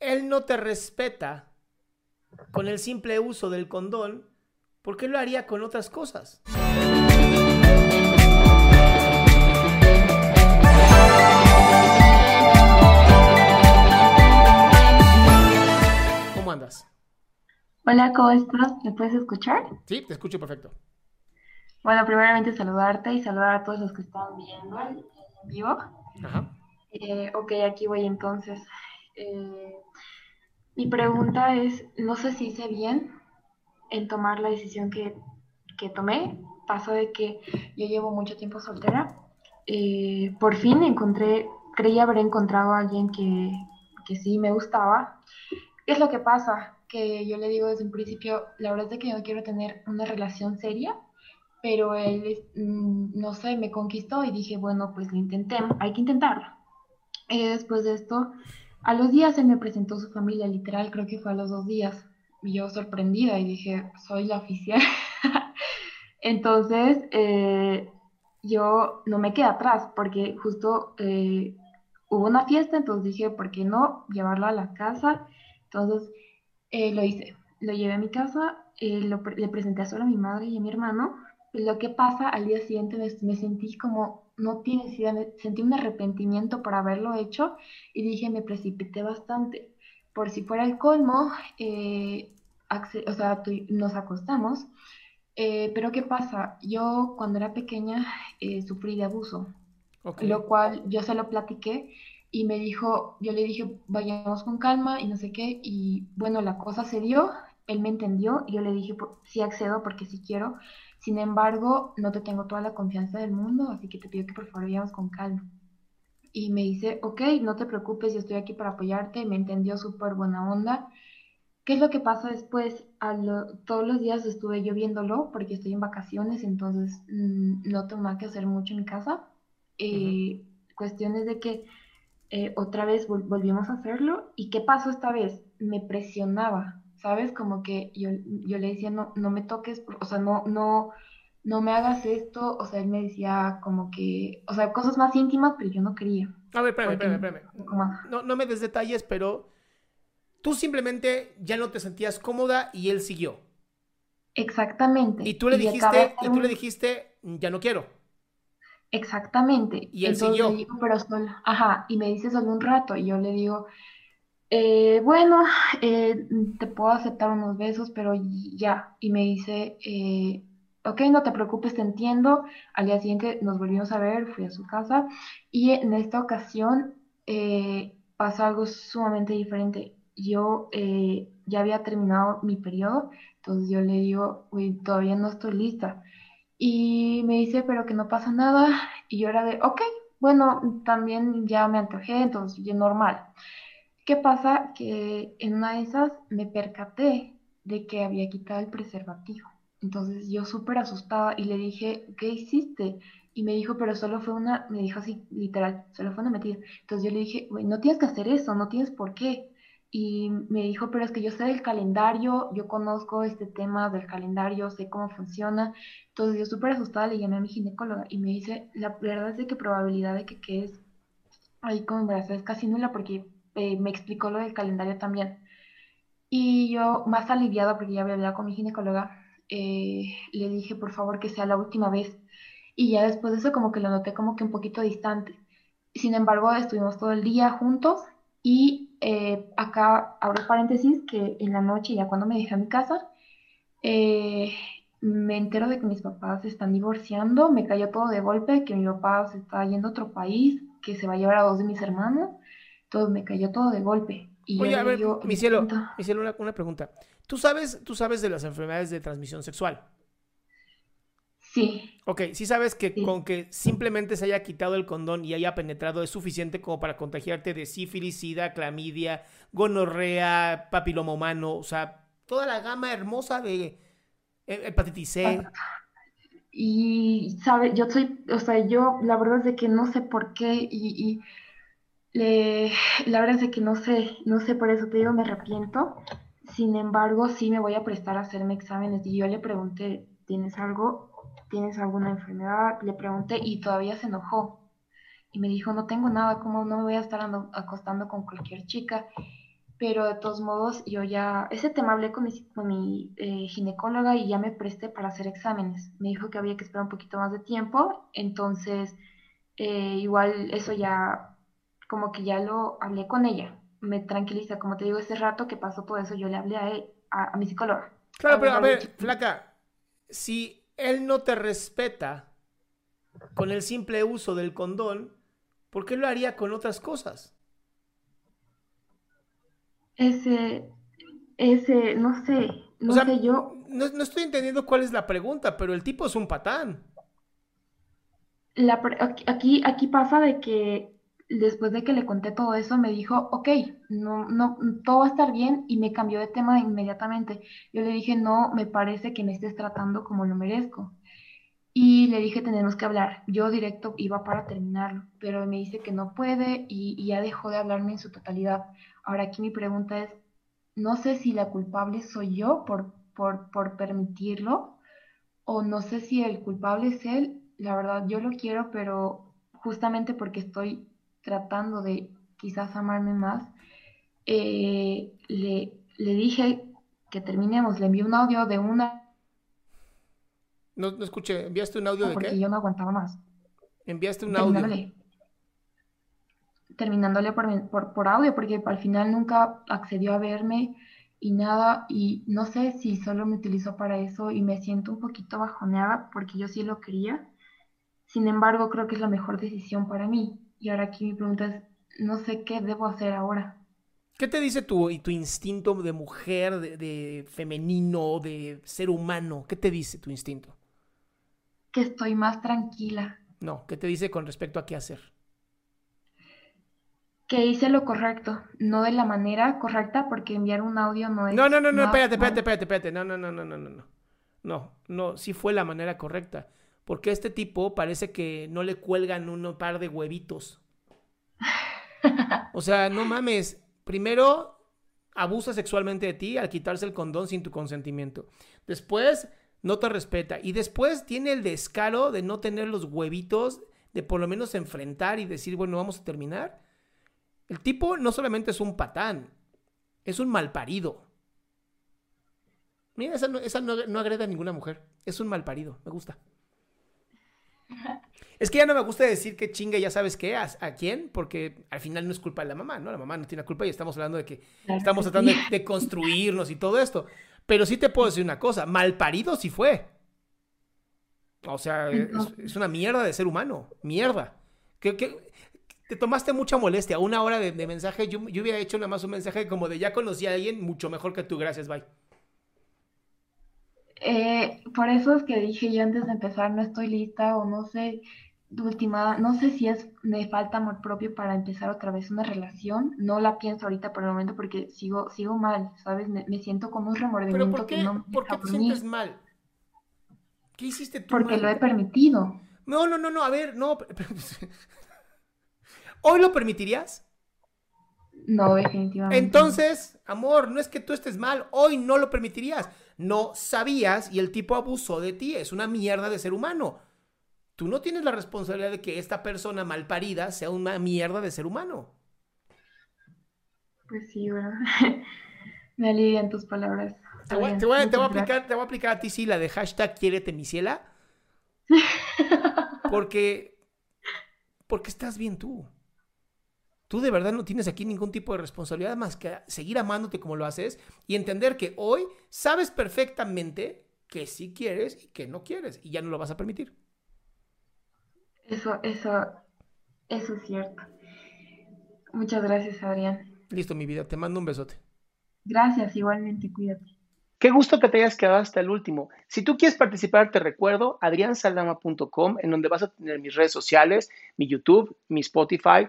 él no te respeta con el simple uso del condón, ¿por qué lo haría con otras cosas? ¿Cómo andas? Hola, ¿cómo estás? ¿Me puedes escuchar? Sí, te escucho perfecto. Bueno, primeramente saludarte y saludar a todos los que están viendo en vivo. Ajá. Eh, ok, aquí voy entonces. Eh, mi pregunta es, no sé si hice bien en tomar la decisión que, que tomé. Pasó de que yo llevo mucho tiempo soltera. Eh, por fin encontré, creí haber encontrado a alguien que, que sí me gustaba. ¿Qué es lo que pasa? Que yo le digo desde un principio, la verdad es que yo no quiero tener una relación seria, pero él, mm, no sé, me conquistó y dije, bueno, pues lo intenté, hay que intentarlo. Y después de esto, a los días se me presentó su familia, literal, creo que fue a los dos días. Y yo sorprendida y dije, soy la oficial. Entonces, eh, yo no me quedé atrás porque justo eh, hubo una fiesta, entonces dije, ¿por qué no llevarlo a la casa? Entonces, eh, lo hice. Lo llevé a mi casa, eh, lo le presenté solo a mi madre y a mi hermano. Lo que pasa, al día siguiente me sentí como, no tienes idea, sentí un arrepentimiento por haberlo hecho y dije, me precipité bastante. Por si fuera el colmo, eh, o sea, nos acostamos. Eh, pero ¿qué pasa? Yo cuando era pequeña eh, sufrí de abuso, lo cual yo se lo platiqué y me dijo, yo le dije, vayamos con calma y no sé qué, y bueno, la cosa se dio, él me entendió y yo le dije, "Por- sí accedo porque sí quiero, sin embargo, no te tengo toda la confianza del mundo, así que te pido que por favor vayamos con calma. Y me dice, ok, no te preocupes, yo estoy aquí para apoyarte, me entendió súper buena onda. ¿Qué es lo que pasa después? A lo- todos los días estuve yo viéndolo porque estoy en vacaciones, entonces mm, no tengo nada que hacer mucho en mi casa. Eh, Cuestiones de que eh, otra vez vol- volvimos a hacerlo. ¿Y qué pasó esta vez? Me presionaba, ¿sabes? Como que yo, yo le decía, no, no me toques, o sea, no, no, no me hagas esto. O sea, él me decía como que, o sea, cosas más íntimas, pero yo no quería. A ver, espérame, espérame, espérame. No, no me des detalles, pero tú simplemente ya no te sentías cómoda y él siguió. Exactamente. Y tú le dijiste, y tú le dijiste, ya no quiero. Exactamente. Y él Entonces siguió. le digo, pero solo, ajá, y me dice solo un rato, y yo le digo, eh, bueno, eh, te puedo aceptar unos besos, pero ya. Y me dice, eh, ok, no te preocupes, te entiendo. Al día siguiente nos volvimos a ver, fui a su casa, y en esta ocasión eh, pasó algo sumamente diferente. Yo ya había terminado mi periodo, entonces yo le digo, uy, todavía no estoy lista. Y me dice, pero que no pasa nada. Y yo era de, ok, bueno, también ya me antojé, entonces ya normal. ¿Qué pasa? Que en una de esas me percaté de que había quitado el preservativo. Entonces yo súper asustada y le dije, ¿qué hiciste? Y me dijo, pero solo fue una, me dijo así, literal, solo fue una metida. Entonces yo le dije, no tienes que hacer eso, no tienes por qué. Y me dijo, pero es que yo sé del calendario, yo conozco este tema del calendario, sé cómo funciona. Entonces yo súper asustada le llamé a mi ginecóloga y me dice, la verdad es de que probabilidad de que quedes ahí con embarazo es casi nula porque eh, me explicó lo del calendario también. Y yo, más aliviada porque ya había hablado con mi ginecóloga, eh, le dije por favor que sea la última vez. Y ya después de eso como que lo noté como que un poquito distante. Sin embargo, estuvimos todo el día juntos y eh, acá abro paréntesis que en la noche, ya cuando me dejé a mi casa, eh, me entero de que mis papás se están divorciando, me cayó todo de golpe, que mi papá se está yendo a otro país, que se va a llevar a dos de mis hermanos, todo me cayó todo de golpe. Y Oye, a ver, mi cielo, mi cielo una, una, pregunta. ¿Tú sabes, ¿Tú sabes de las enfermedades de transmisión sexual? Sí. Ok, sí sabes que con que simplemente se haya quitado el condón y haya penetrado es suficiente como para contagiarte de sífilis, sida, clamidia, gonorrea, papiloma humano, o sea, toda la gama hermosa de hepatitis C. Y, sabe, yo soy, o sea, yo la verdad es de que no sé por qué y, le, la verdad es que no sé, no sé por eso te digo, me arrepiento. Sin embargo, sí me voy a prestar a hacerme exámenes y yo le pregunté, ¿tienes algo? ¿Tienes alguna enfermedad? Le pregunté y todavía se enojó. Y me dijo, no tengo nada, ¿cómo no me voy a estar acostando con cualquier chica? Pero de todos modos, yo ya, ese tema hablé con mi, con mi eh, ginecóloga y ya me presté para hacer exámenes. Me dijo que había que esperar un poquito más de tiempo, entonces eh, igual eso ya, como que ya lo hablé con ella. Me tranquiliza, como te digo, ese rato que pasó todo eso, yo le hablé a, él, a, mi psicóloga. Claro, pero a ver, flaca, si él no te respeta con el simple uso del condón, ¿por qué lo haría con otras cosas? Ese, ese, no sé, no sé yo. No, estoy entendiendo cuál es la pregunta, pero el tipo es un patán. La, aquí, aquí pasa de que después de que le conté todo eso, me dijo, ok, no, no, todo va a estar bien y me cambió de tema inmediatamente. Yo le dije, no, me parece que me estés tratando como lo merezco. Y le dije, tenemos que hablar. Yo directo iba para terminarlo, pero me dice que no puede y, ya dejó de hablarme en su totalidad. Ahora aquí mi pregunta es, no sé si la culpable soy yo por, por, por permitirlo o no sé si el culpable es él. La verdad, yo lo quiero, pero justamente porque estoy tratando de quizás amarme más, eh, le, le dije que terminemos. Le envié un audio de una no, no escuché, ¿enviaste un audio de porque yo no aguantaba más. ¿Enviaste un audio? Terminándole por, por, por, audio, porque al final nunca accedió a verme y nada, y no sé si solo me utilizó para eso y me siento un poquito bajoneada porque yo sí lo quería. Sin embargo, creo que es la mejor decisión para mí. Y ahora aquí mi pregunta es, no sé qué debo hacer ahora. ¿Qué te dice tu, tu instinto de mujer, de, de femenino, de ser humano? ¿Qué te dice tu instinto? que estoy más tranquila. No, ¿qué te dice con respecto a qué hacer? Que hice lo correcto, no de la manera correcta, porque enviar un audio no es. No, no, no, no, espérate, espérate, espérate, espérate. No, no, no, no, no, no, no. No, no, sí fue la manera correcta. Porque este tipo parece que no le cuelgan un par de huevitos. O sea, no mames. Primero, abusa sexualmente de ti al quitarse el condón sin tu consentimiento. Después, no te respeta. Y después tiene el descaro de no tener los huevitos de por lo menos enfrentar y decir, bueno, vamos a terminar. El tipo no solamente es un patán, es un malparido. Mira, esa no, agreda a ninguna mujer. Es un malparido, me gusta. Es que ya no me gusta decir que chingue, ya sabes qué, a, quién, porque al final no es culpa de la mamá, ¿no? La mamá no tiene culpa y estamos hablando de que estamos tratando de, construirnos y todo esto. Pero sí te puedo decir una cosa, mal parido sí fue. O sea, es, una mierda de ser humano, mierda. Que, te tomaste mucha molestia, una hora de, mensaje, yo, yo, hubiera hecho nada más un mensaje como de ya conocí a alguien mucho mejor que tú, gracias, bye. Eh, por eso es que dije yo antes de empezar, no estoy lista o no sé, última, no sé si es, me falta amor propio para empezar otra vez una relación. No la pienso ahorita por el momento porque sigo, sigo mal, ¿sabes? Me, siento como un remordimiento ¿Pero por qué, que no ¿por qué te sientes mal? ¿Qué hiciste tú? Porque lo he permitido. No, no, no, no, a ver, no. ¿Hoy lo permitirías? No, definitivamente. Entonces, amor, no es que tú estés mal, hoy no lo permitirías. No sabías y el tipo abusó de ti, es una mierda de ser humano. tú no tienes la responsabilidad de que esta persona mal parida sea una mierda de ser humano. Pues sí, bueno. Me alivian tus palabras. Te voy, te, voy, te, voy a aplicar, te voy a aplicar a ti, sí, la de hashtag quiérete mi ciela. Porque, porque estás bien tú. Tú de verdad no tienes aquí ningún tipo de responsabilidad más que seguir amándote como lo haces y entender que hoy sabes perfectamente que sí quieres y que no quieres y ya no lo vas a permitir. Eso, eso, eso es cierto. Muchas gracias, Adrián. Listo, mi vida, te mando un besote. Gracias, igualmente, cuídate. Qué gusto que te hayas quedado hasta el último. Si tú quieres participar, te recuerdo adriansaldama.com, en donde vas a tener mis redes sociales, mi YouTube, mi Spotify,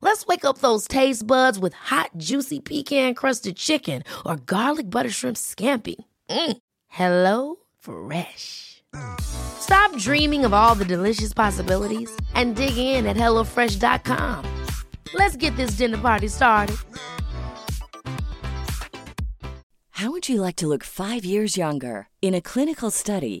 Let's wake up those taste buds with hot, juicy pecan crusted chicken or garlic butter shrimp scampi. Mm. Hello Fresh. Stop dreaming of all the delicious possibilities and dig in at HelloFresh.com. Let's get this dinner party started. How would you like to look five years younger? In a clinical study,